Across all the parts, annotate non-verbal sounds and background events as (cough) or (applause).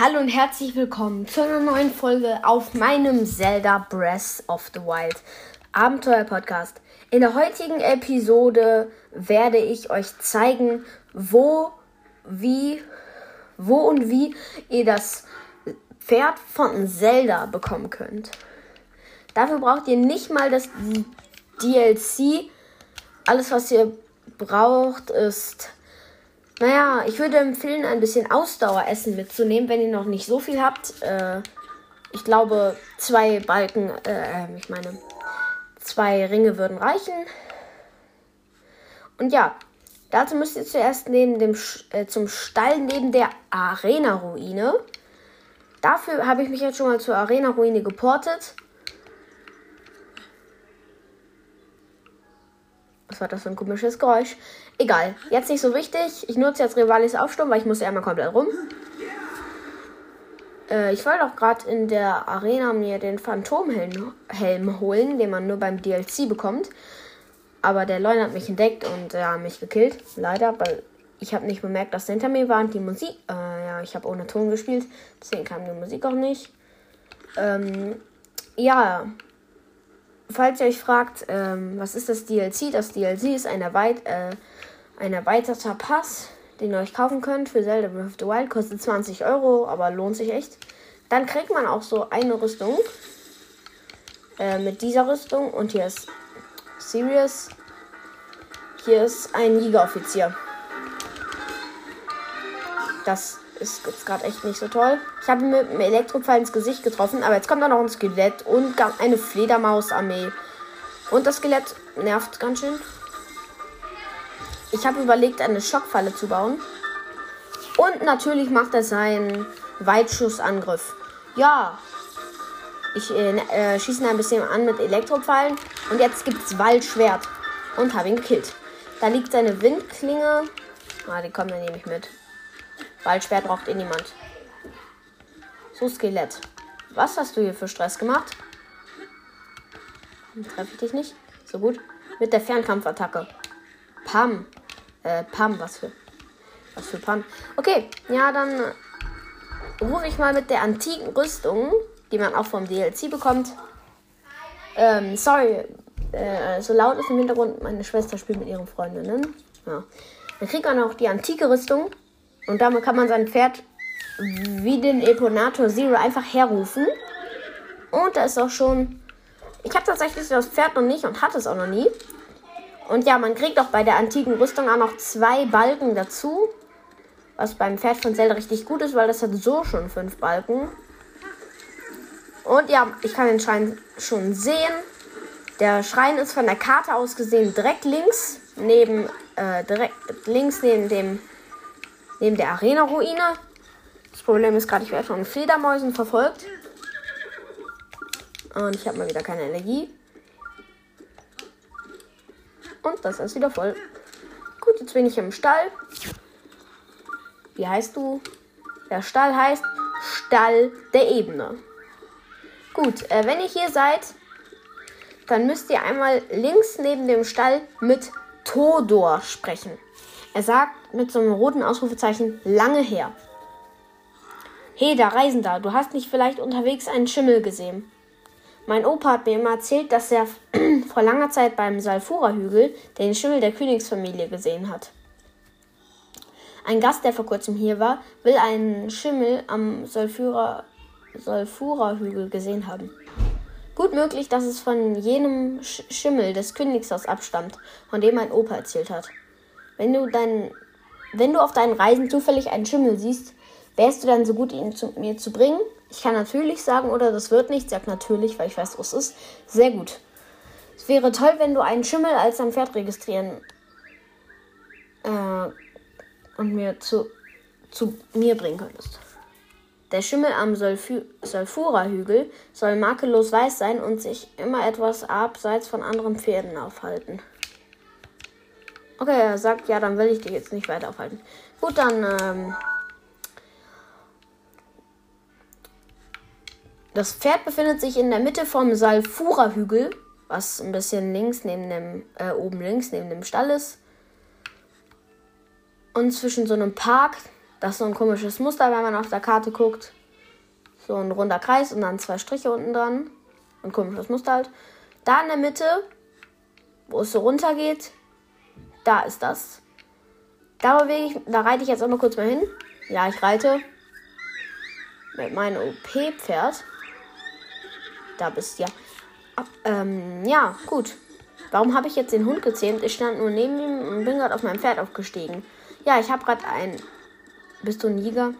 Hallo und herzlich willkommen zu einer neuen Folge auf meinem Zelda Breath of the Wild Abenteuer Podcast. In der heutigen Episode werde ich euch zeigen, wo, wie, wo und wie ihr das Pferd von Zelda bekommen könnt. Dafür braucht ihr nicht mal das DLC. Alles, was ihr braucht, ist naja, ich würde empfehlen, ein bisschen Ausdaueressen mitzunehmen, wenn ihr noch nicht so viel habt. Äh, ich glaube, zwei Balken, äh, ich meine, zwei Ringe würden reichen. Und ja, dazu müsst ihr zuerst neben dem äh, zum Stall neben der Arena-Ruine. Dafür habe ich mich jetzt schon mal zur Arena-Ruine geportet. Was war das für ein komisches Geräusch? Egal, jetzt nicht so wichtig. Ich nutze jetzt Rivalis Aufsturm, weil ich muss ja einmal komplett rum. Äh, ich wollte auch gerade in der Arena mir den Phantomhelm Helm holen, den man nur beim DLC bekommt. Aber der Leun hat mich entdeckt und er mich gekillt. Leider, weil ich habe nicht bemerkt, dass er hinter mir war und die Musik. Äh, ja, ich habe ohne Ton gespielt, deswegen kam die Musik auch nicht. Ähm, ja, falls ihr euch fragt, ähm, was ist das DLC? Das DLC ist ein, erweit äh, ein erweiterter Pass, den ihr euch kaufen könnt für Zelda Breath of the Wild. Kostet 20 Euro, aber lohnt sich echt. Dann kriegt man auch so eine Rüstung. Äh, mit dieser Rüstung. Und hier ist Sirius. Hier ist ein Jägeroffizier. Das ist jetzt gerade echt nicht so toll. Ich habe ihn mit einem Elektropfeil ins Gesicht getroffen, aber jetzt kommt da noch ein Skelett und eine Fledermausarmee. Und das Skelett nervt ganz schön. Ich habe überlegt, eine Schockfalle zu bauen. Und natürlich macht er seinen Weitschussangriff. Ja, ich äh, äh, schieße ihn ein bisschen an mit Elektropfeilen. Und jetzt gibt es Waldschwert. Und habe ihn gekillt. Da liegt seine Windklinge. Ah, die kommt dann nämlich mit. Waldschwert braucht eh niemand. So, Skelett. Was hast du hier für Stress gemacht? Treffe ich dich nicht? So gut. Mit der Fernkampfattacke. Pam. Äh, Pam, was für. Was für Pam. Okay, ja, dann rufe ich mal mit der antiken Rüstung, die man auch vom DLC bekommt. Ähm, sorry, äh, so laut ist im Hintergrund. Meine Schwester spielt mit ihren Freundinnen. Ja. Dann kriegt man auch die antike Rüstung. Und damit kann man sein Pferd wie den Eponator Zero einfach herrufen. Und da ist auch schon. Ich habe tatsächlich das Pferd noch nicht und hatte es auch noch nie. Und ja, man kriegt auch bei der antiken Rüstung auch noch zwei Balken dazu. Was beim Pferd von Zelda richtig gut ist, weil das hat so schon fünf Balken. Und ja, ich kann den Schrein schon sehen. Der Schrein ist von der Karte aus gesehen direkt links. Neben, äh, direkt links neben dem neben der Arena-Ruine. Das Problem ist gerade, ich werde von Fledermäusen verfolgt. Und ich habe mal wieder keine Energie. Und das ist wieder voll. Gut, jetzt bin ich im Stall. Wie heißt du? Der Stall heißt Stall der Ebene. Gut, äh, wenn ihr hier seid, dann müsst ihr einmal links neben dem Stall mit Todor sprechen. Er sagt mit so einem roten Ausrufezeichen lange her. Hey, da Reisender, du hast nicht vielleicht unterwegs einen Schimmel gesehen? Mein Opa hat mir immer erzählt, dass er (clears throat) vor langer Zeit beim Salfura-Hügel den Schimmel der Königsfamilie gesehen hat. Ein Gast, der vor kurzem hier war, will einen Schimmel am Salfura-Hügel gesehen haben. Gut möglich, dass es von jenem Schimmel des Königshaus abstammt, von dem mein Opa erzählt hat. Wenn du dein, wenn du auf deinen Reisen zufällig einen Schimmel siehst, wärst du dann so gut, ihn zu mir zu bringen? Ich kann natürlich sagen, oder das wird nicht. Sag natürlich, weil ich weiß, was es ist. Sehr gut. Es wäre toll, wenn du einen Schimmel als dein Pferd registrieren äh, und mir zu, zu mir bringen könntest. Der Schimmel am Sulfura-Hügel soll makellos weiß sein und sich immer etwas abseits von anderen Pferden aufhalten. Okay, er sagt, ja, dann will ich dich jetzt nicht weiter aufhalten. Gut, dann, ähm, Das Pferd befindet sich in der Mitte vom Salfura-Hügel, was ein bisschen links neben dem, äh, oben links neben dem Stall ist. Und zwischen so einem Park Das ist so ein komisches Muster, wenn man auf der Karte guckt. So ein runder Kreis und dann zwei Striche unten dran. Ein komisches Muster halt. Da in der Mitte, wo es so runter geht, da ist das. Da ich, da reite ich jetzt auch mal kurz mal hin. Ja, ich reite mit meinem OP-Pferd. Da bist du ja. Ähm, ja, gut. Warum habe ich jetzt den Hund gezähmt? Ich stand nur neben ihm und bin gerade auf mein Pferd aufgestiegen. Ja, ich habe gerade ein. Bist du ein Jäger?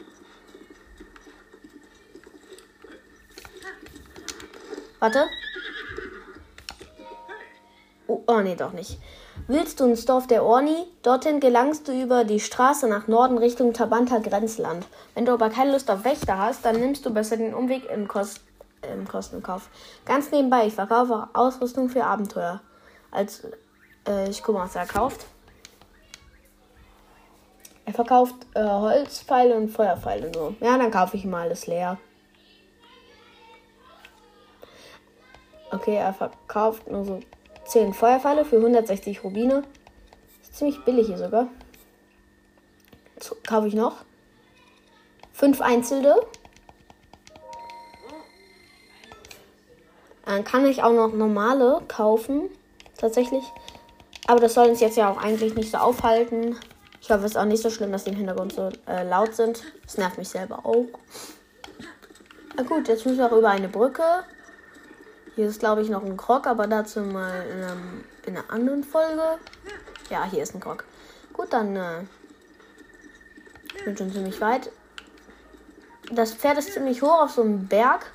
Warte. Oh, oh nee, doch nicht. Willst du ins Dorf der Orni? Dorthin gelangst du über die Straße nach Norden Richtung Tabanta Grenzland. Wenn du aber keine Lust auf Wächter hast, dann nimmst du besser den Umweg im, Kost im Kostenkauf. Ganz nebenbei, ich verkaufe Ausrüstung für Abenteuer. Als äh, ich guck mal, was er kauft. Er verkauft äh, Holzpfeile und Feuerpfeile so. Ja, dann kaufe ich mal alles leer. Okay, er verkauft nur so 10 Feuerpfeile für 160 Rubine. Ist ziemlich billig hier sogar. So, kaufe ich noch. 5 einzelne. Dann kann ich auch noch normale kaufen. Tatsächlich. Aber das soll uns jetzt ja auch eigentlich nicht so aufhalten. Ich hoffe, es ist auch nicht so schlimm, dass die im Hintergrund so äh, laut sind. Das nervt mich selber auch. Na gut, jetzt müssen wir auch über eine Brücke. Hier ist, glaube ich, noch ein Krog, aber dazu mal in, einem, in einer anderen Folge. Ja, hier ist ein Krog. Gut, dann. Äh, bin schon ziemlich weit. Das Pferd ist ziemlich hoch auf so einem Berg.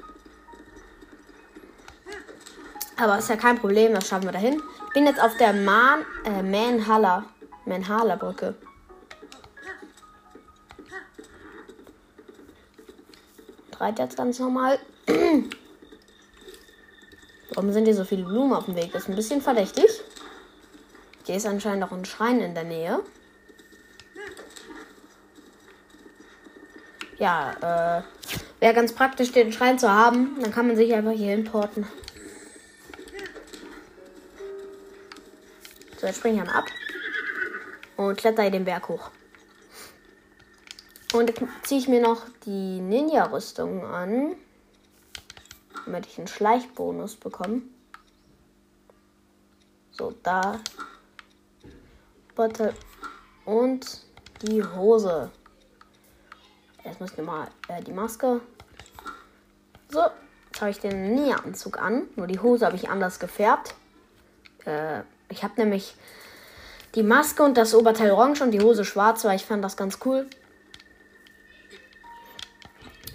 Aber ist ja kein Problem, das schaffen wir dahin. Ich bin jetzt auf der Man, äh, Manhaller, Manhaller Brücke. Dreit jetzt ganz normal. (clears throat) Warum sind hier so viele Blumen auf dem Weg? Das ist ein bisschen verdächtig. Hier ist anscheinend auch ein Schrein in der Nähe. Ja, äh, wäre ganz praktisch, den Schrein zu haben. Dann kann man sich einfach hier importen. So, jetzt springe ich dann ab. Und kletter den Berg hoch. Und ziehe ich mir noch die Ninja-Rüstung an damit ich einen Schleichbonus bekomme. So, da. Bottle und die Hose. Jetzt muss ich mal äh, die Maske. So, jetzt habe ich den Näheranzug an. Nur die Hose habe ich anders gefärbt. Äh, ich habe nämlich die Maske und das Oberteil orange und die Hose schwarz, weil ich fand das ganz cool.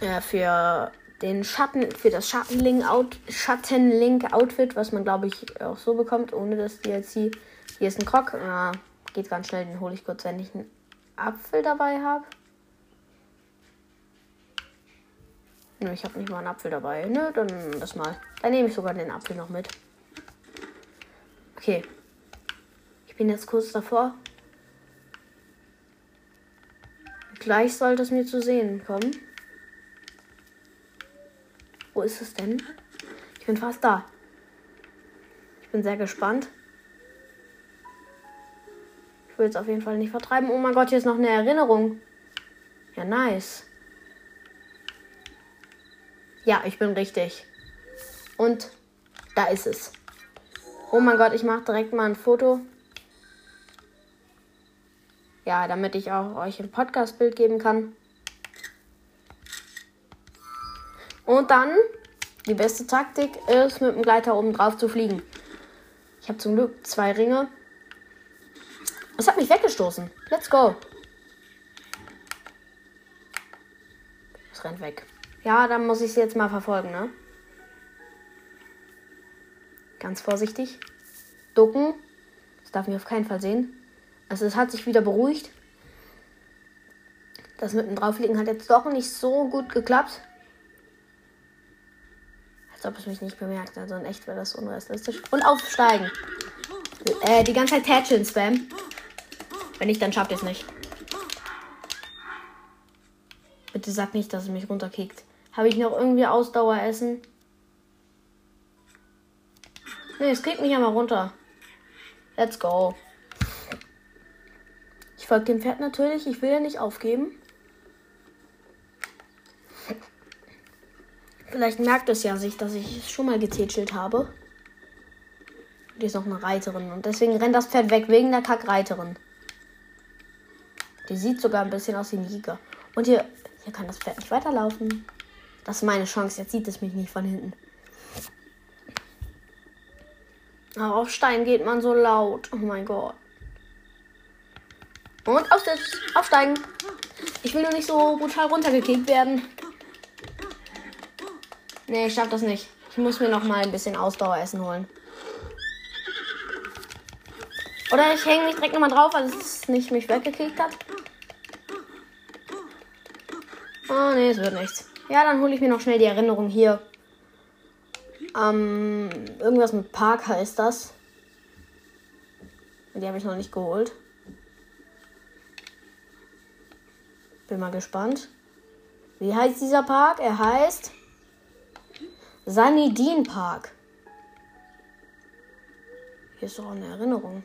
Äh, für den Schatten, für das Schattenlink-Out, Schattenlink-Outfit, was man glaube ich auch so bekommt, ohne das DLC. Hier ist ein Krog. Ja, geht ganz schnell, den hole ich kurz, wenn ich einen Apfel dabei habe. Nö, ich habe nicht mal einen Apfel dabei. Nö, dann das mal. Dann nehme ich sogar den Apfel noch mit. Okay. Ich bin jetzt kurz davor. Gleich sollte es mir zu sehen kommen. Wo ist es denn? Ich bin fast da. Ich bin sehr gespannt. Ich will jetzt auf jeden Fall nicht vertreiben. Oh mein Gott, hier ist noch eine Erinnerung. Ja, nice. Ja, ich bin richtig. Und da ist es. Oh mein Gott, ich mache direkt mal ein Foto. Ja, damit ich auch euch ein Podcast-Bild geben kann. Und dann, die beste Taktik ist, mit dem Gleiter oben drauf zu fliegen. Ich habe zum Glück zwei Ringe. Es hat mich weggestoßen. Let's go. Es rennt weg. Ja, dann muss ich sie jetzt mal verfolgen, ne? Ganz vorsichtig. Ducken. Das darf mich auf keinen Fall sehen. Also es hat sich wieder beruhigt. Das mit dem Draufliegen hat jetzt doch nicht so gut geklappt. Als ob es mich nicht bemerkt. Also in echt wäre das unrealistisch. Und aufsteigen. Äh, die ganze Zeit Tätchen spam. Wenn ich, dann schafft es nicht. Bitte sag nicht, dass es mich runterkickt. Habe ich noch irgendwie Ausdaueressen? Nee, es kriegt mich ja mal runter. Let's go. Ich folge dem Pferd natürlich. Ich will ja nicht aufgeben. Vielleicht merkt es ja sich, dass ich es schon mal getätschelt habe. Die ist noch eine Reiterin. Und deswegen rennt das Pferd weg, wegen der Kackreiterin. Die sieht sogar ein bisschen aus wie ein Jäger. Und hier, hier kann das Pferd nicht weiterlaufen. Das ist meine Chance. Jetzt sieht es mich nicht von hinten. Aber auf Stein geht man so laut. Oh mein Gott. Und auf aufsteigen. Ich will nur nicht so brutal runtergekickt werden. Nee, ich schaff das nicht. Ich muss mir noch mal ein bisschen Ausdaueressen holen. Oder ich hänge mich direkt nochmal drauf, weil es nicht mich weggekickt hat. Oh nee, es wird nichts. Ja, dann hole ich mir noch schnell die Erinnerung hier. Ähm, irgendwas mit Park heißt das. Die habe ich noch nicht geholt. Bin mal gespannt. Wie heißt dieser Park? Er heißt Sanidin Park. Hier ist doch eine Erinnerung.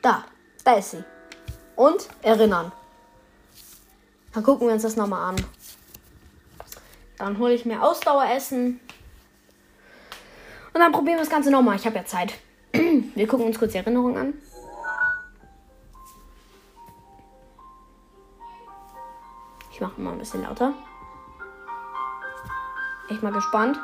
Da, da ist sie. Und erinnern. Dann gucken wir uns das nochmal an. Dann hole ich mir Ausdaueressen. Und dann probieren wir das Ganze nochmal. Ich habe ja Zeit. (clears throat) Wir gucken uns kurz die Erinnerung an. Ich mache mal ein bisschen lauter. Echt mal gespannt.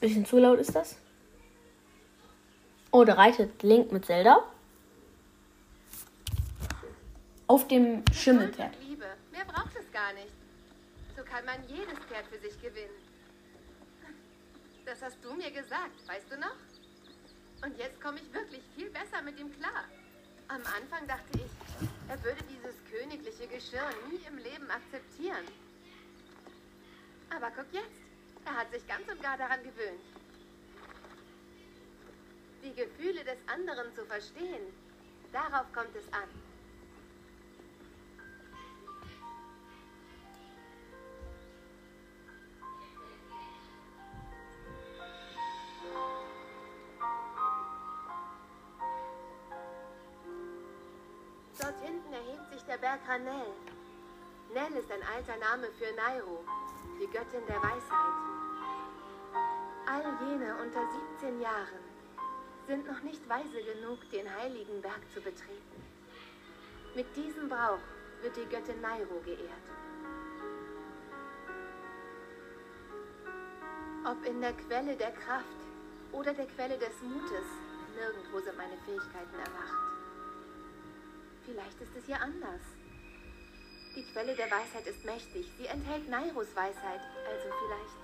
Bisschen zu laut ist das. Oh, da reitet Link mit Zelda. Auf dem Schimmelpferd. Liebe, mehr braucht es gar nicht. So kann man jedes Pferd für sich gewinnen. Das hast du mir gesagt, weißt du noch? Und jetzt komme ich wirklich viel besser mit ihm klar. Am Anfang dachte ich, er würde dieses königliche Geschirr nie im Leben akzeptieren. Aber guck jetzt. Er hat sich ganz und gar daran gewöhnt. Die Gefühle des anderen zu verstehen, darauf kommt es an. Berg Hanel. Nell ist ein alter Name für Nairo, die Göttin der Weisheit. All jene unter 17 Jahren sind noch nicht weise genug, den heiligen Berg zu betreten. Mit diesem Brauch wird die Göttin Nairo geehrt. Ob in der Quelle der Kraft oder der Quelle des Mutes, nirgendwo sind meine Fähigkeiten erwacht. Vielleicht ist es hier anders. Die Quelle der Weisheit ist mächtig. Sie enthält Nairos Weisheit, also vielleicht.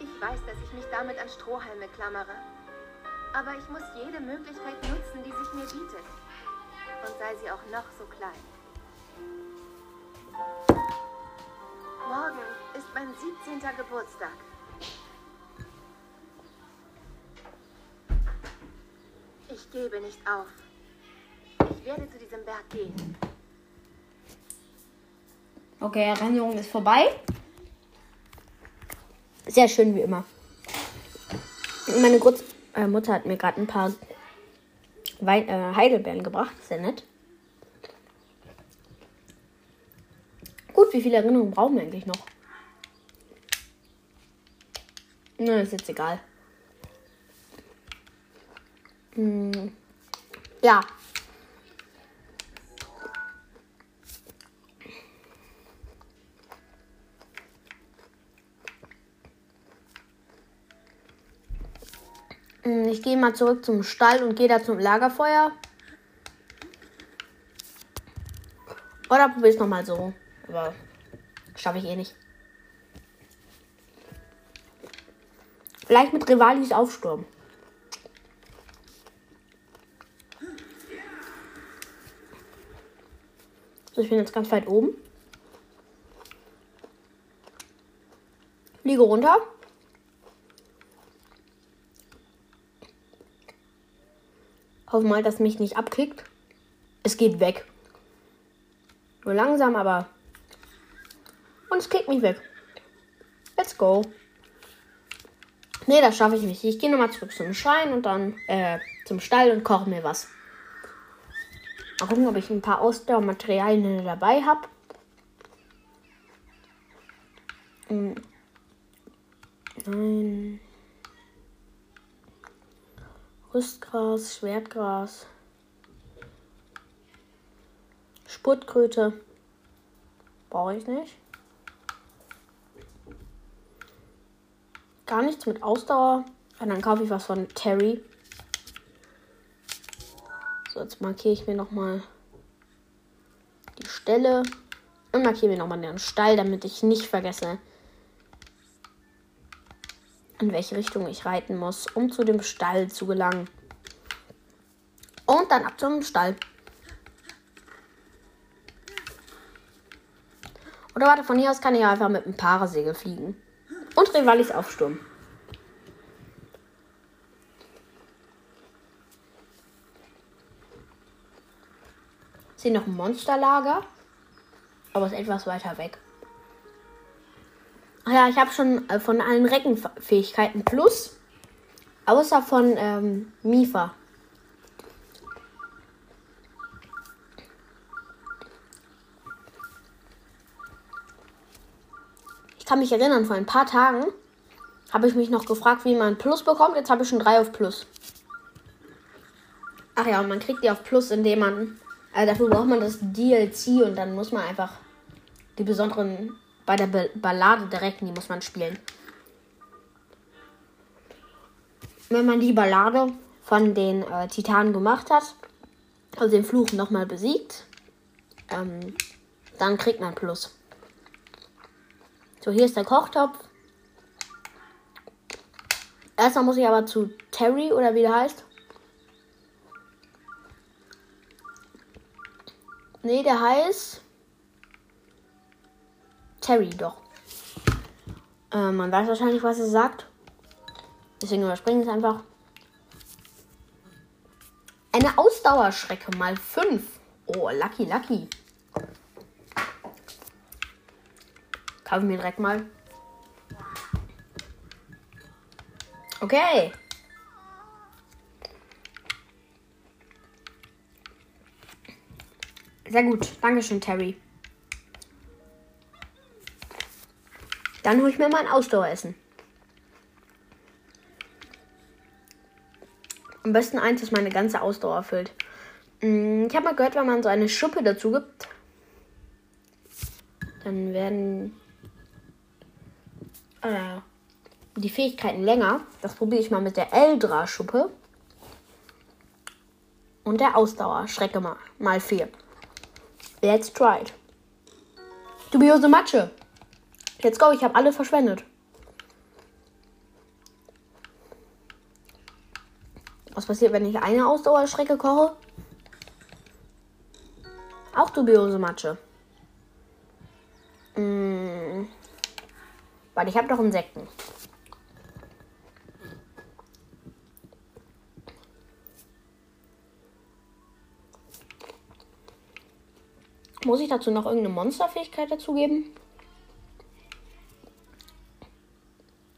Ich weiß, dass ich mich damit an Strohhalme klammere. Aber ich muss jede Möglichkeit nutzen, die sich mir bietet. Und sei sie auch noch so klein. Morgen ist mein 17. Geburtstag. Ich gebe nicht auf. Ich werde zu diesem Berg gehen. Okay, Erinnerung ist vorbei. Sehr schön wie immer. Meine Groß äh, Mutter hat mir gerade ein paar Wein äh, Heidelbeeren gebracht. Sehr nett. Gut, wie viele Erinnerungen brauchen wir eigentlich noch? Na, ist jetzt egal. Hm. Ja, ich gehe mal zurück zum Stall und gehe da zum Lagerfeuer. Oder probiere es nochmal so. Aber schaffe ich eh nicht. Vielleicht mit Rivalis Aufsturm. So, ich bin jetzt ganz weit oben. Fliege runter. Hoffe mal, dass mich nicht abkickt. Es geht weg. Nur langsam, aber. Und es kickt mich weg. Let's go. Nee, das schaffe ich nicht. Ich gehe nochmal zurück zum Schrein und dann äh, zum Stall und koche mir was. Mal gucken, ob ich ein paar Ausdauermaterialien dabei habe. Hm. Nein. Rüstgras, Schwertgras. Spurtkröte. Brauche ich nicht. Gar nichts mit Ausdauer. Und dann kaufe ich was von Terry. So, jetzt markiere ich mir nochmal die Stelle. Und markiere mir nochmal den Stall, damit ich nicht vergesse, in welche Richtung ich reiten muss, um zu dem Stall zu gelangen. Und dann ab zum Stall. Oder warte, von hier aus kann ich einfach mit einem Parasegel fliegen. Und Rivalis Aufsturm. Ist noch ein Monsterlager? Aber ist etwas weiter weg. Ach ja, ich habe schon äh, von allen Reckenfähigkeiten plus. Außer von ähm, Mifa. Ich kann mich erinnern, vor ein paar Tagen habe ich mich noch gefragt, wie man Plus bekommt. Jetzt habe ich schon drei auf Plus. Ach ja, und man kriegt die auf Plus, indem man. Also dafür braucht man das DLC und dann muss man einfach die besonderen. Bei der Ballade direkt, die muss man spielen. Wenn man die Ballade von den äh, Titanen gemacht hat, also den Fluch nochmal besiegt, ähm, dann kriegt man Plus. So, hier ist der Kochtopf. Erstmal muss ich aber zu Terry oder wie der heißt. Nee, der heißt Terry, doch. Äh, man weiß wahrscheinlich, was er sagt. Deswegen überspringen wir es einfach. Eine Ausdauerschrecke mal 5. Oh, lucky, lucky. Kaufen wir direkt mal. Okay. Sehr gut. Dankeschön, Terry. Dann hole ich mir mal ein Ausdaueressen. Am besten eins, das meine ganze Ausdauer füllt. Mm, ich habe mal gehört, wenn man so eine Schuppe dazu gibt, dann werden äh, die Fähigkeiten länger. Das probiere ich mal mit der Eldra-Schuppe. Und der Ausdauer-Schrecke mal, mal 4. Let's try it. Dubiose Matsche. Let's go, ich habe alle verschwendet. Was passiert, wenn ich eine Ausdauerschrecke koche? Auch dubiose Matsche. Mmh. Weil ich habe doch Insekten. Muss ich dazu noch irgendeine Monsterfähigkeit dazugeben?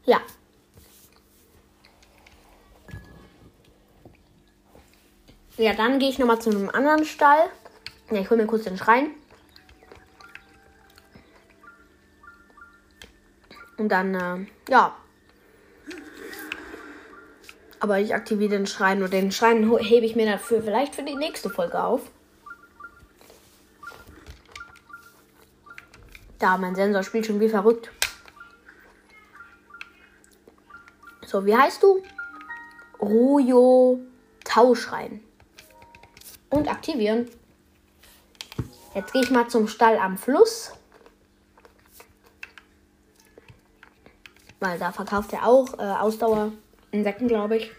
Ja. Ja, dann gehe ich nochmal zu einem anderen Stall. Ja, ich hole mir kurz den Schrein. Und dann, äh, ja. Aber ich aktiviere den Schrein und den Schrein hebe ich mir dafür vielleicht für die nächste Folge auf. Da, mein Sensor spielt schon wie verrückt. So, wie heißt du? Rujo Tauschrein. Und aktivieren. Jetzt gehe ich mal zum Stall am Fluss. Weil da verkauft er auch äh, Ausdauer-Insekten, glaube ich.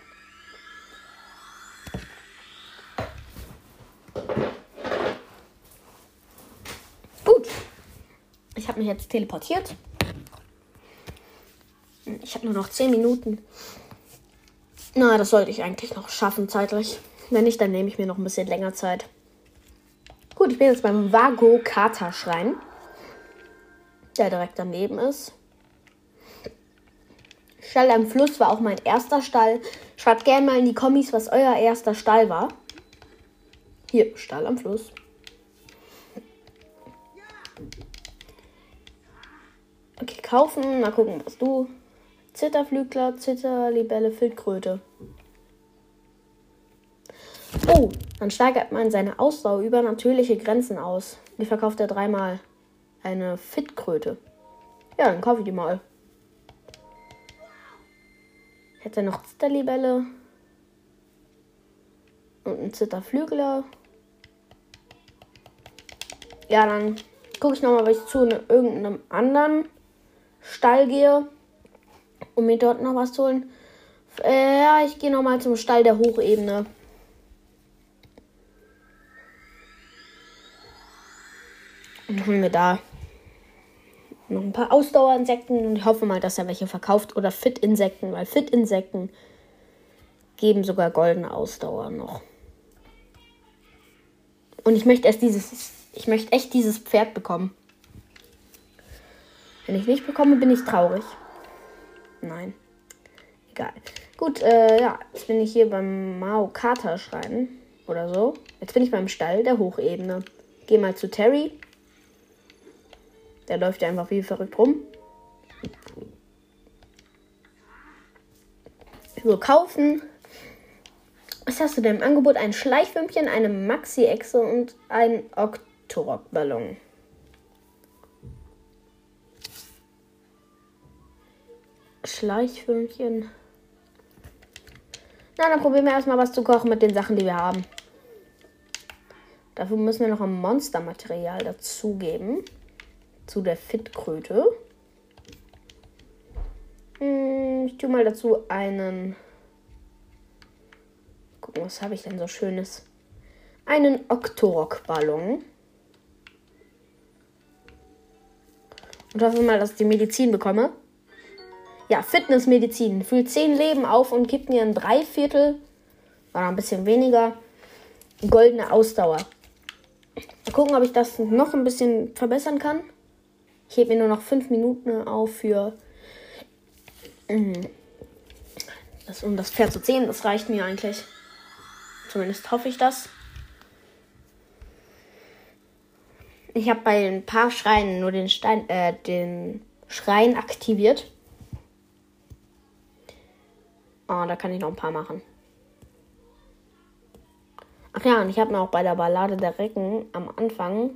Gut. Ich habe mich jetzt teleportiert. Ich habe nur noch 10 Minuten. Na, das sollte ich eigentlich noch schaffen zeitlich. Wenn nicht, dann nehme ich mir noch ein bisschen länger Zeit. Gut, ich bin jetzt beim Vago Kata Schrein, der direkt daneben ist. Stall am Fluss war auch mein erster Stall. Schreibt gerne mal in die Kommis, was euer erster Stall war. Hier, Stall am Fluss. Okay, kaufen. Mal gucken, was du. Zitterflügler, Zitterlibelle, Filtkröte. Oh, dann steigert man seine Ausdauer über natürliche Grenzen aus. Die verkauft er dreimal. Eine Fitkröte. Ja, dann kaufe ich die mal. Hätte noch Zitterlibelle. Und ein Zitterflügler. Ja, dann gucke ich nochmal, ob ich zu ne, irgendeinem anderen Stall gehe, um mir dort noch was zu holen. Äh, ja, ich gehe nochmal zum Stall der Hochebene. Und holen wir da noch ein paar Ausdauerinsekten und ich hoffe mal, dass er welche verkauft oder Fit-Insekten, weil Fit-Insekten geben sogar goldene Ausdauer noch. Und ich möchte erst dieses, ich möchte echt dieses Pferd bekommen. Wenn ich nicht bekomme, bin ich traurig. Nein. Egal. Gut, äh, ja, jetzt bin ich hier beim Mao Kata Schrein oder so. Jetzt bin ich beim Stall der Hochebene. Geh mal zu Terry. Der läuft ja einfach wie verrückt rum. So, kaufen. Was hast du denn im Angebot? Ein Schleichwürmchen, eine Maxi-Echse und ein Octorok-Ballon. Schleichwürmchen. Na, dann probieren wir erstmal was zu kochen mit den Sachen, die wir haben. Dafür müssen wir noch ein Monstermaterial dazugeben zu der Fitkröte. Hm, ich tue mal dazu einen. Gucken, was habe ich denn so Schönes? Einen Octorok-Ballon. Und hoffe mal, dass ich die Medizin bekomme. Ja, Fitnessmedizin. Füllt 10 Leben auf und gibt mir ein Dreiviertel, oder ein bisschen weniger, goldene Ausdauer. Mal gucken, ob ich das noch ein bisschen verbessern kann. Ich hebe mir nur noch fünf Minuten auf für. Mhm. Das, um das Pferd zu ziehen. Das reicht mir eigentlich. Zumindest hoffe ich das. Ich habe bei ein paar Schreien nur den, Stein, äh, den Schrein aktiviert. Oh, da kann ich noch ein paar machen. Ach ja, und ich habe mir auch bei der Ballade der Recken am Anfang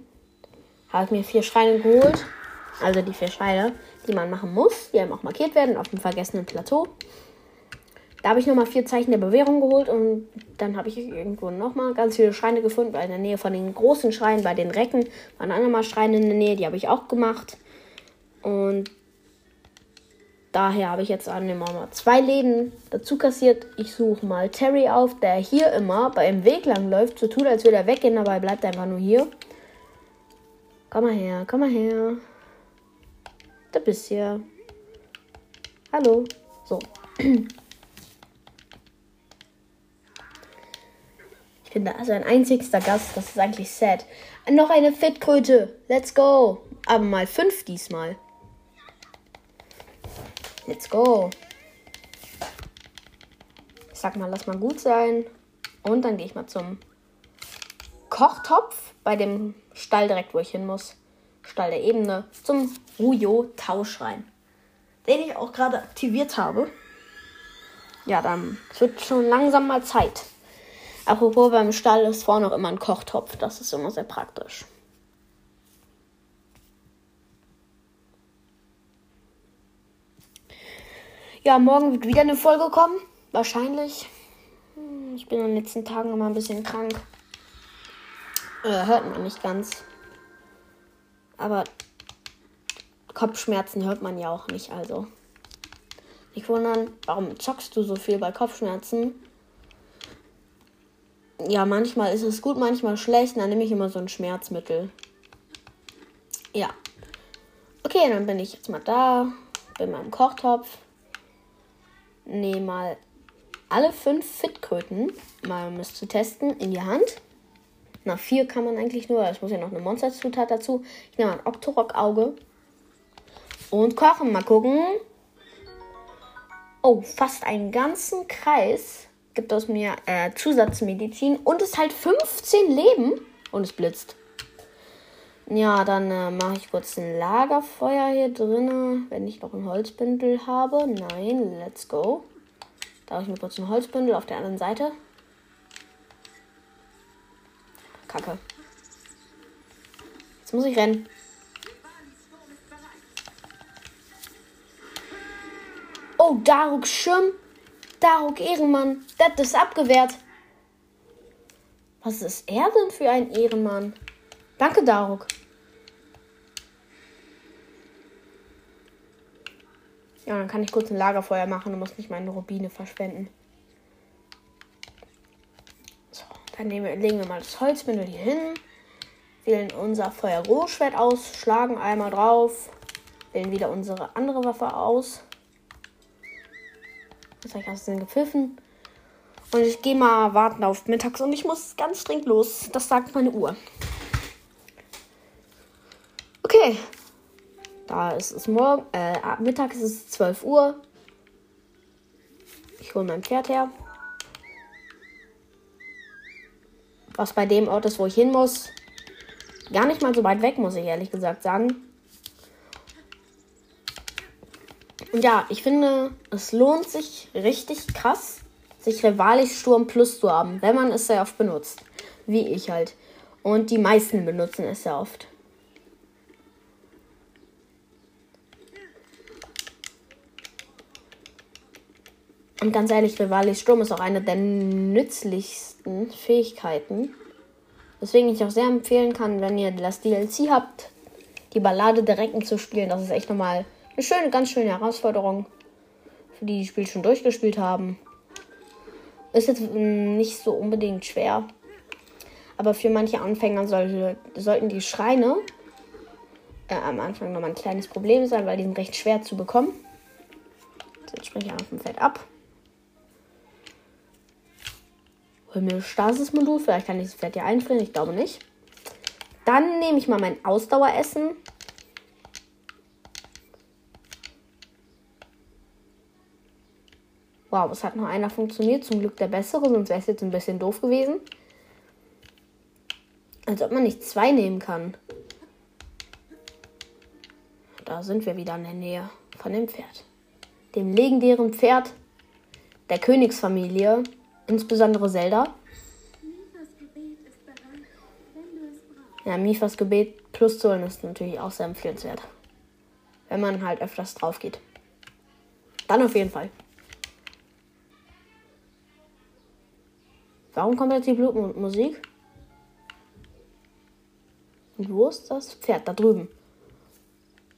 habe ich mir vier Schreine geholt. Also die vier Schreine, die man machen muss. Die einem auch markiert werden auf dem vergessenen Plateau. Da habe ich nochmal vier Zeichen der Bewährung geholt und dann habe ich irgendwo nochmal ganz viele Schreine gefunden, weil in der Nähe von den großen Schreinen bei den Recken waren auch nochmal Schreine in der Nähe, die habe ich auch gemacht. Und daher habe ich jetzt an dem mal zwei Läden dazu kassiert. Ich suche mal Terry auf, der hier immer beim Weg lang läuft, so tut, als würde er weggehen, bleibt er einfach nur hier. Komm mal her, komm mal her. Da bist ja. Hallo. So. Ich bin da also ein einzigster Gast. Das ist eigentlich sad. Noch eine Fitkröte. Let's go. Aber mal fünf diesmal. Let's go. Ich sag mal, lass mal gut sein. Und dann gehe ich mal zum Kochtopf bei dem Stall direkt, wo ich hin muss. Stall der Ebene zum Ruyo Tauschrein, den ich auch gerade aktiviert habe. Ja, dann wird schon langsam mal Zeit. Apropos, beim Stall ist vorne noch immer ein Kochtopf. Das ist immer sehr praktisch. Ja, morgen wird wieder eine Folge kommen. Wahrscheinlich. Hm, ich bin in den letzten Tagen immer ein bisschen krank. Äh, hört man nicht ganz. Aber Kopfschmerzen hört man ja auch nicht, also. Nicht wundern, warum zockst du so viel bei Kopfschmerzen? Ja, manchmal ist es gut, manchmal schlecht. Dann nehme ich immer so ein Schmerzmittel. Ja. Okay, dann bin ich jetzt mal da. Bin im Kochtopf. Nehme mal alle fünf Fitkröten, mal um es zu testen, in die Hand. Na, vier kann man eigentlich nur. Es muss ja noch eine Monsterzutat dazu. Ich nehme ein Octorok-Auge. Und kochen. Mal gucken, Oh, fast einen ganzen Kreis gibt aus mir äh, Zusatzmedizin und es halt 15 Leben und es blitzt. Ja, dann äh, mache ich kurz ein Lagerfeuer hier drin, wenn ich noch ein Holzbündel habe. Nein, let's go. Da habe ich mir kurz ein Holzbündel auf der anderen Seite. Kacke. Jetzt muss ich rennen. Oh, Daruk Schirm. Daruk Ehrenmann. Das ist abgewehrt. Was ist er denn für ein Ehrenmann? Danke, Daruk. Ja, dann kann ich kurz ein Lagerfeuer machen und muss nicht meine Rubine verschwenden. So, dann wir, legen wir mal das Holzbündel hier hin. Wählen unser Feuerrohschwert aus, schlagen einmal drauf, wählen wieder unsere andere Waffe aus. Jetzt habe ich aus den gepfiffen. Und ich gehe mal warten auf mittags und ich muss ganz dringend los. Das sagt meine Uhr. Okay. Da ist es morgen. Äh, mittags ist es 12 Uhr. Ich hole mein Pferd her. Was bei dem Ort ist, wo ich hin muss. Gar nicht mal so weit weg, muss ich ehrlich gesagt sagen. Und ja, ich finde, es lohnt sich richtig krass, sich Rivalis Sturm Plus zu haben, wenn man es sehr oft benutzt. Wie ich halt. Und die meisten benutzen es sehr oft. Und ganz ehrlich, Rivalis Sturm ist auch eine der nützlichsten Fähigkeiten. Weswegen ich auch sehr empfehlen kann, wenn ihr das DLC habt, die Ballade der Recken zu spielen. Das ist echt nochmal eine schöne, ganz schöne Herausforderung. Für die, die das Spiel schon durchgespielt haben. Ist jetzt mm, nicht so unbedingt schwer. Aber für manche Anfänger soll, sollten die Schreine äh, am Anfang nochmal ein kleines Problem sein, weil die sind recht schwer zu bekommen. Jetzt springe ich einfach vom Feld ab. Das Stasis-Modul. Vielleicht kann ich das Pferd hier einfrieren. Ich glaube nicht. Dann nehme ich mal mein Ausdaueressen. Wow, es hat noch einer funktioniert. Zum Glück der bessere, sonst wäre es jetzt ein bisschen doof gewesen. Als ob man nicht zwei nehmen kann. Da sind wir wieder in der Nähe von dem Pferd. Dem legendären Pferd der Königsfamilie, insbesondere Zelda. Ja, Mifas Gebet plus zu holen ist natürlich auch sehr empfehlenswert. Wenn man halt öfters drauf geht. Dann auf jeden Fall. Warum kommt jetzt die Blutmusik? Und wo ist das Pferd? Da drüben.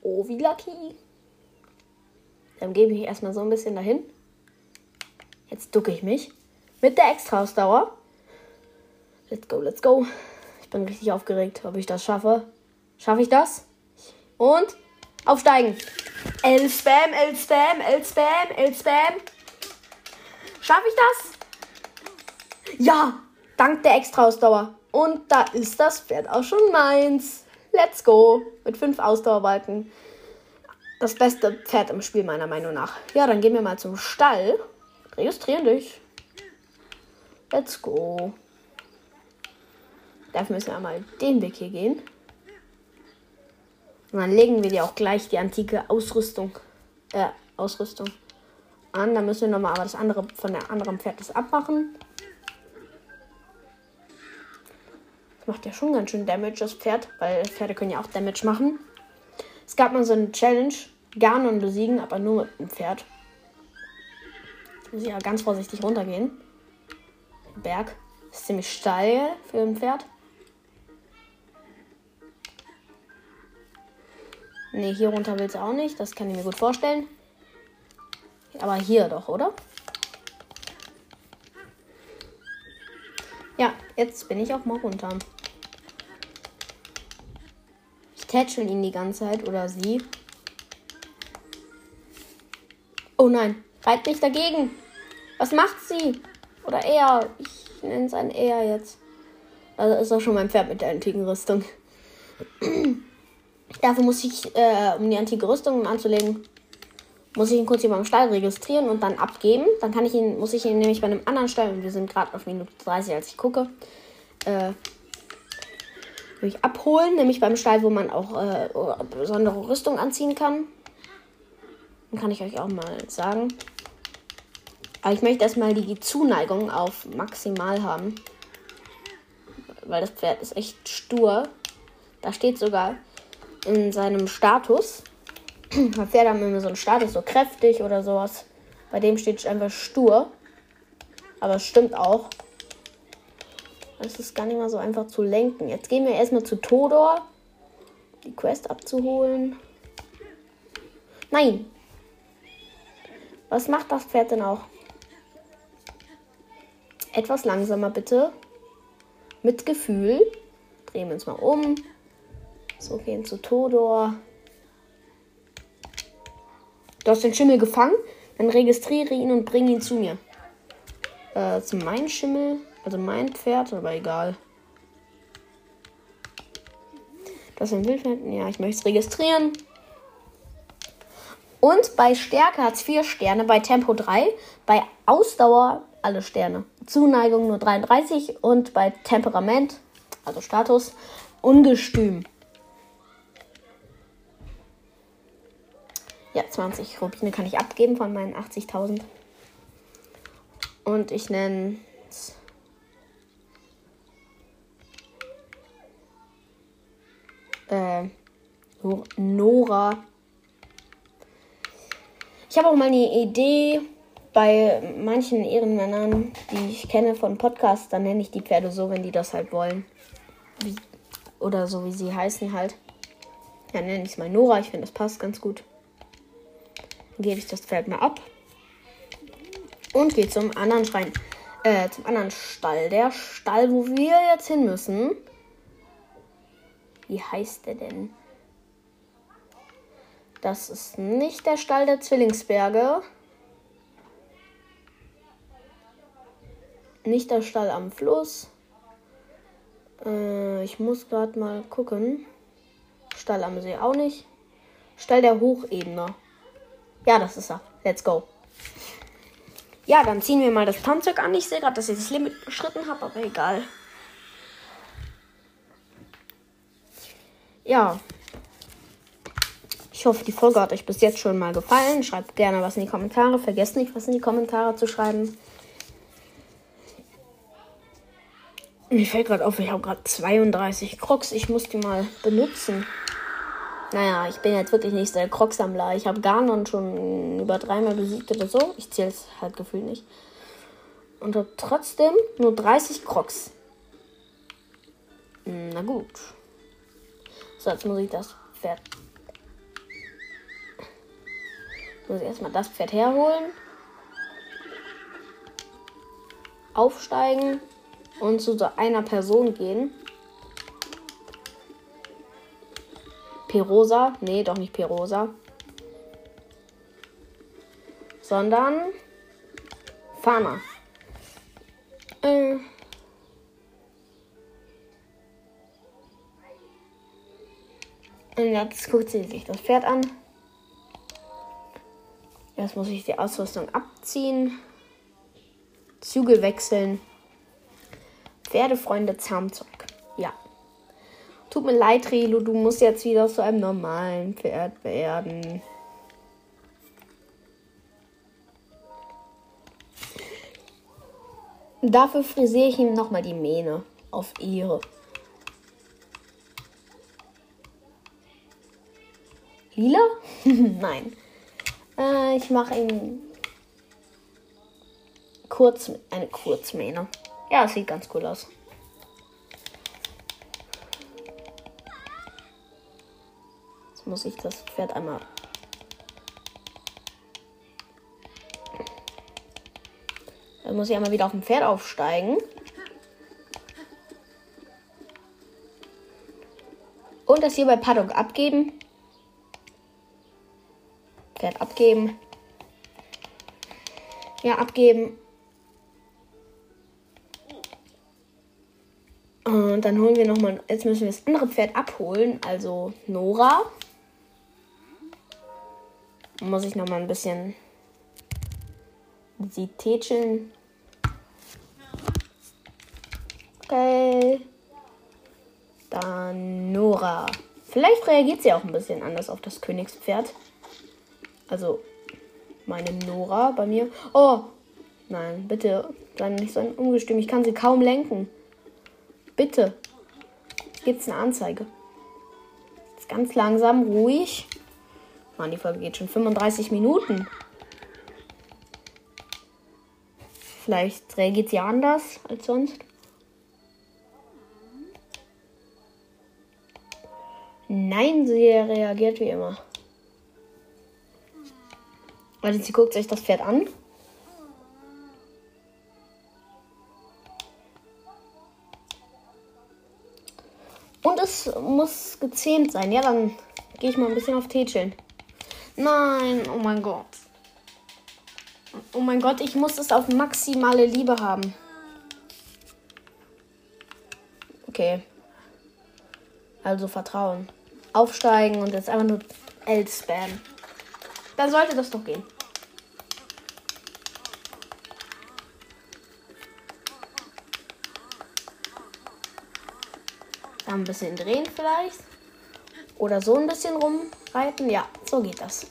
Oh, wie lucky. Dann gebe ich erstmal so ein bisschen dahin. Jetzt ducke ich mich. Mit der Extra-Ausdauer. Let's go, let's go. Ich bin richtig aufgeregt, ob ich das schaffe. Schaffe ich das? Und aufsteigen. L-Spam, L-Spam, L-Spam, L-Spam. Schaffe ich das? Ja, dank der Extra-Ausdauer. Und da ist das Pferd auch schon meins. Let's go. Mit fünf Ausdauerbalken. Das beste Pferd im Spiel, meiner Meinung nach. Ja, dann gehen wir mal zum Stall. Registrieren dich. Let's go. Dafür müssen wir einmal den Weg hier gehen. Und dann legen wir dir auch gleich die antike Ausrüstung, äh, Ausrüstung an. Dann müssen wir nochmal aber das andere von der anderen Pferd das abmachen. macht ja schon ganz schön Damage, das Pferd, weil Pferde können ja auch Damage machen. Es gab mal so eine Challenge, Ganon besiegen, aber nur mit dem Pferd. Muss ich ja ganz vorsichtig runtergehen. Berg ist ziemlich steil für ein Pferd. Ne, hier runter will es auch nicht. Das kann ich mir gut vorstellen. Aber hier doch, oder? Ja, jetzt bin ich auch mal runter tätscheln ihn die ganze Zeit oder sie. Oh nein, reit nicht dagegen. Was macht sie? Oder er. Ich nenne es ein er jetzt. Also ist auch schon mein Pferd mit der antiken Rüstung. (clears throat) Dafür muss ich, äh, um die antike Rüstung anzulegen, muss ich ihn kurz hier beim Stall registrieren und dann abgeben. Dann kann ich ihn, muss ich ihn nämlich bei einem anderen Stall, und wir sind gerade auf Minute 30, als ich gucke, äh, abholen, nämlich beim Stall, wo man auch äh, besondere Rüstung anziehen kann. Dann kann ich euch auch mal sagen. Aber ich möchte erstmal die Zuneigung auf maximal haben. Weil das Pferd ist echt stur. Da steht sogar in seinem Status. (clears throat) Pferde haben immer so einen Status, so kräftig oder sowas. Bei dem steht einfach stur. Aber es stimmt auch. Es ist gar nicht mal so einfach zu lenken. Jetzt gehen wir erstmal zu Todor. Die Quest abzuholen. Nein. Was macht das Pferd denn auch? Etwas langsamer bitte. Mit Gefühl. Drehen wir uns mal um. So, gehen zu Todor. Du hast den Schimmel gefangen. Dann registriere ihn und bring ihn zu mir. Äh, zu meinem Schimmel. Also mein Pferd, aber egal. Das sind Wildpferd. Ja, ich möchte es registrieren. Und bei Stärke hat es 4 Sterne, bei Tempo 3, bei Ausdauer alle Sterne. Zuneigung nur 33 und bei Temperament, also Status, ungestüm. Ja, 20 Rubine kann ich abgeben von meinen 80.000. Und ich nenne es äh, Nora. Ich habe auch mal eine Idee bei manchen Ehrenmännern, die ich kenne von Podcasts, dann nenne ich die Pferde so, wenn die das halt wollen. Wie, oder so, wie sie heißen halt. Ja, nenne ich es mal Nora. Ich finde, das passt ganz gut. Dann gebe ich das Pferd mal ab. Und gehe zum anderen Schrein. Äh, zum anderen Stall. Der Stall, wo wir jetzt hin müssen. Wie heißt der denn? Das ist nicht der Stall der Zwillingsberge. Nicht der Stall am Fluss. Äh, ich muss gerade mal gucken. Stall am See auch nicht. Stall der Hochebene. Ja, das ist er. Let's go. Ja, dann ziehen wir mal das Tanzzeug an. Ich sehe gerade, dass ich das Limit beschritten habe, aber egal. Ja. Ich hoffe, die Folge hat euch bis jetzt schon mal gefallen. Schreibt gerne was in die Kommentare. Vergesst nicht, was in die Kommentare zu schreiben. Mir fällt gerade auf, ich habe gerade 32 Crocs. Ich muss die mal benutzen. Naja, ich bin jetzt wirklich nicht der Croc-Sammler. Ich habe Ganon schon über dreimal besiegt oder so. Ich zähle es halt gefühlt nicht. Und habe trotzdem nur 30 Crocs. Na gut. So, jetzt muss ich das Pferd. Muss ich erstmal das Pferd herholen. Aufsteigen und zu so einer Person gehen. Perosa. Nee, doch nicht Perosa. Sondern Fana. Äh. Und jetzt guckt sie sich das Pferd an. Jetzt muss ich die Ausrüstung abziehen. Zügel wechseln. Pferdefreunde Zaumzeug. Ja. Tut mir leid, Relo, du musst jetzt wieder zu einem normalen Pferd werden. Dafür frisiere ich ihm nochmal die Mähne auf ihre. Lila? (laughs) Nein. Äh, ich mache ihm kurz eine Kurzmähne. Ja, sieht ganz cool aus. Muss ich das Pferd einmal. Dann muss ich einmal wieder auf dem Pferd aufsteigen. Und das hier bei Paddock abgeben. Pferd abgeben. Ja, abgeben. Und dann holen wir nochmal. Jetzt müssen wir das andere Pferd abholen. Also Nora. Muss ich noch mal ein bisschen sie tätscheln. Okay. Dann Nora. Vielleicht reagiert sie auch ein bisschen anders auf das Königspferd. Also meine Nora bei mir. Oh, nein, bitte sei nicht so ein Ungestüm. Ich kann sie kaum lenken. Bitte. Gibt es eine Anzeige? Jetzt ganz langsam, ruhig. Mann, die Folge geht schon 35 Minuten. Vielleicht reagiert sie anders als sonst. Nein, sie reagiert wie immer. Also sie guckt sich das Pferd an. Und es muss gezähmt sein. Ja, dann gehe ich mal ein bisschen auf Tätscheln. Nein, oh mein Gott. Oh mein Gott, ich muss es auf maximale Liebe haben. Okay. Also Vertrauen. Aufsteigen und jetzt einfach nur L-Spam. Dann sollte das doch gehen. Ein bisschen drehen vielleicht. Oder so ein bisschen rumreiten. Ja, so geht das.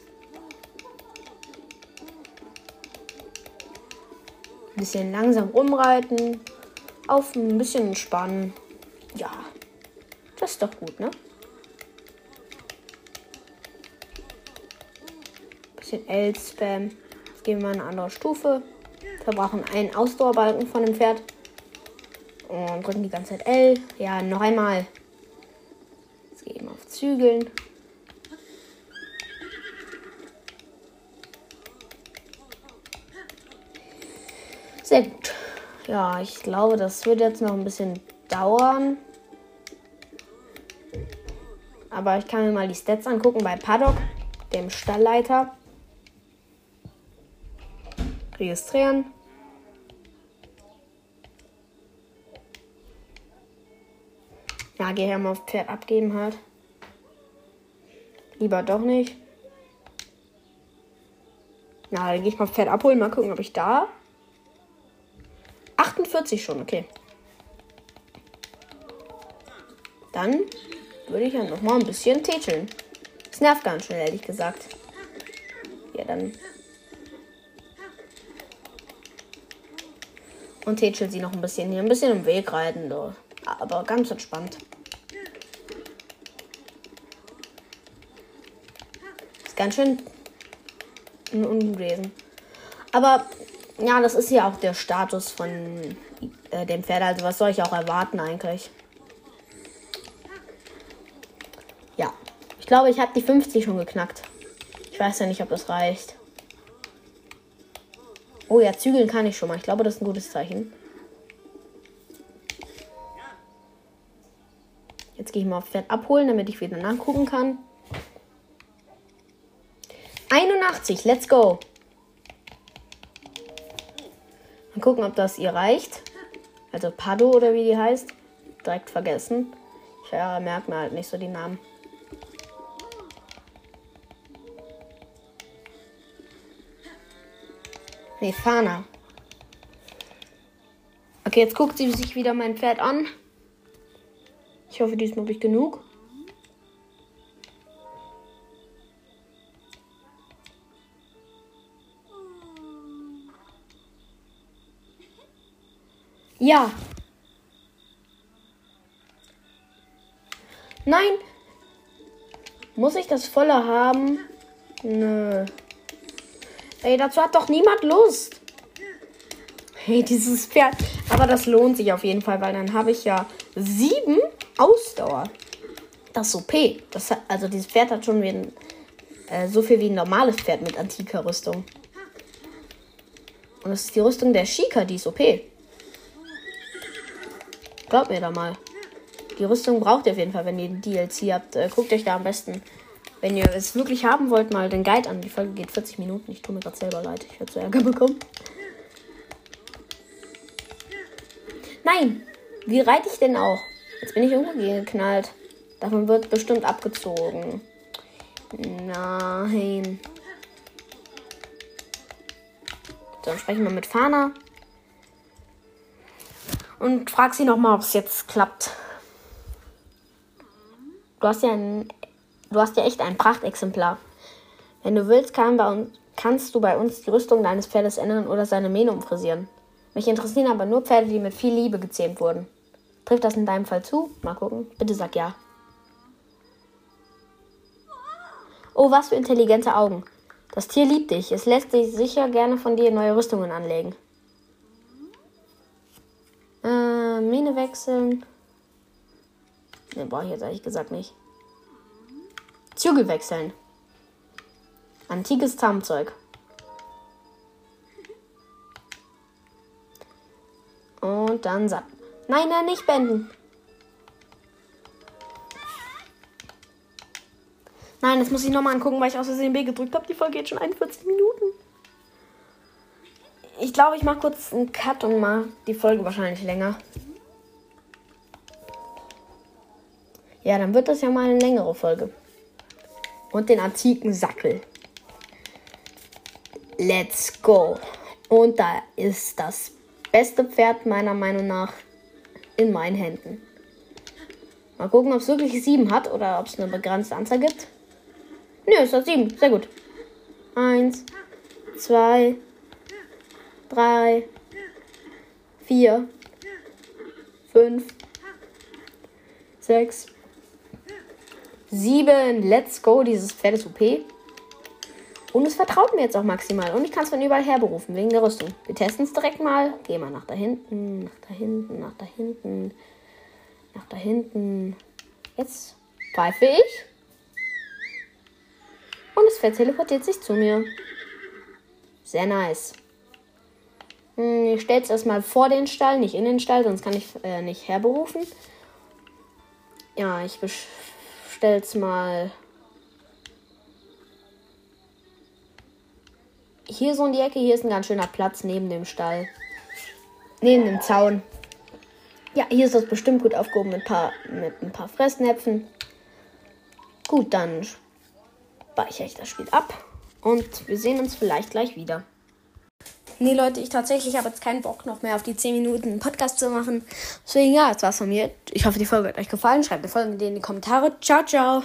Ein bisschen langsam rumreiten. Auf ein bisschen entspannen. Ja, das ist doch gut, ne? Bisschen L-Spam. Jetzt gehen wir eine andere Stufe. Wir brauchen einen Ausdauerbalken von dem Pferd. Und drücken die ganze Zeit L. Ja, noch einmal. Jetzt gehen wir auf Zügeln. Sehr gut. Ja, ich glaube, das wird jetzt noch ein bisschen dauern. Aber ich kann mir mal die Stats angucken bei Paddock, dem Stallleiter. Registrieren. Ja, geh her mal auf Pferd abgeben halt. Lieber doch nicht. Na, dann gehe ich mal Pferd abholen, mal gucken, ob ich da. 48 schon, okay. Dann würde ich ja noch mal ein bisschen tätscheln. Es nervt ganz schön, ehrlich gesagt. Ja, dann. Und tätschelt sie noch ein bisschen hier. Ein bisschen im Weg reiten, so. aber ganz entspannt. Ganz schön ungelesen. Aber ja, das ist ja auch der Status von äh, dem Pferd. Also was soll ich auch erwarten eigentlich? Ja, ich glaube, ich habe die 50 schon geknackt. Ich weiß ja nicht, ob das reicht. Oh ja, zügeln kann ich schon mal. Ich glaube, das ist ein gutes Zeichen. Jetzt gehe ich mal auf Pferd abholen, damit ich wieder nachgucken kann. 81, let's go. Mal gucken, ob das ihr reicht. Also Pado oder wie die heißt. Direkt vergessen. Ich ja, merke mir halt nicht so die Namen. Nee, Fana. Okay, jetzt guckt sie sich wieder mein Pferd an. Ich hoffe, diesmal habe ich genug. Ja. Nein. Muss ich das volle haben? Nö. Ey, dazu hat doch niemand Lust. Hey, dieses Pferd. Aber das lohnt sich auf jeden Fall, weil dann habe ich ja sieben Ausdauer. Das ist OP. Das hat, also dieses Pferd hat schon ein, äh, so viel wie ein normales Pferd mit antiker Rüstung. Und das ist die Rüstung der Shika, die ist OP. Glaubt mir da mal. Die Rüstung braucht ihr auf jeden Fall, wenn ihr den DLC habt. Äh, guckt euch da am besten, wenn ihr es wirklich haben wollt, mal den Guide an. Die Folge geht 40 Minuten. Ich tue mir gerade selber leid. Ich werde zu Ärger bekommen. Nein! Wie reite ich denn auch? Jetzt bin ich irgendwo geknallt. Davon wird bestimmt abgezogen. Nein. Dann sprechen wir mit Fana. Und frag sie nochmal, ob es jetzt klappt. Du hast ja ein, du hast ja echt ein Prachtexemplar. Wenn du willst, kann uns, kannst du bei uns die Rüstung deines Pferdes ändern oder seine Mähne umfrisieren. Mich interessieren aber nur Pferde, die mit viel Liebe gezähmt wurden. Trifft das in deinem Fall zu? Mal gucken. Bitte sag ja. Oh, was für intelligente Augen. Das Tier liebt dich. Es lässt sich sicher gerne von dir neue Rüstungen anlegen. Äh, Mähne wechseln. Ne, brauche ich jetzt ehrlich gesagt nicht. Zügel wechseln. Antikes Zahnzeug. Und dann satt. Nein, nein, nicht benden. Nein, das muss ich nochmal angucken, weil ich aus Versehen B gedrückt habe. Die Folge geht schon 41 Minuten. Ich glaube, ich mache kurz einen Cut und mache die Folge wahrscheinlich länger. Ja, dann wird das ja mal eine längere Folge. Und den antiken Sackel. Let's go. Und da ist das beste Pferd meiner Meinung nach in meinen Händen. Mal gucken, ob es wirklich sieben hat oder ob es eine begrenzte Anzahl gibt. Nö, es hat sieben. Sehr gut. Eins, zwei, drei, vier, fünf, sechs, sieben. Let's go. Dieses Pferd ist OP. Und es vertraut mir jetzt auch maximal. Und ich kann es von überall her berufen, wegen der Rüstung. Wir testen es direkt mal. Geh mal nach da hinten, nach da hinten, nach da hinten, nach da hinten. Jetzt pfeife ich. Und das Pferd teleportiert sich zu mir. Sehr nice. Hm, ich stelle es erstmal vor den Stall, nicht in den Stall, sonst kann ich äh, nicht herberufen. Ja, ich stelle es mal hier so in die Ecke. Hier ist ein ganz schöner Platz neben dem Stall. Neben dem Zaun. Ja, hier ist das bestimmt gut aufgehoben mit, paar, mit ein paar Fressnäpfen. Gut, dann speichere ich das Spiel ab. Und wir sehen uns vielleicht gleich wieder. Nee, Leute, ich tatsächlich habe jetzt keinen Bock noch mehr auf die 10 Minuten Podcast zu machen. Deswegen, ja, das war's von mir. Ich hoffe, die Folge hat euch gefallen. Schreibt eine Folge in die Kommentare. Ciao, ciao.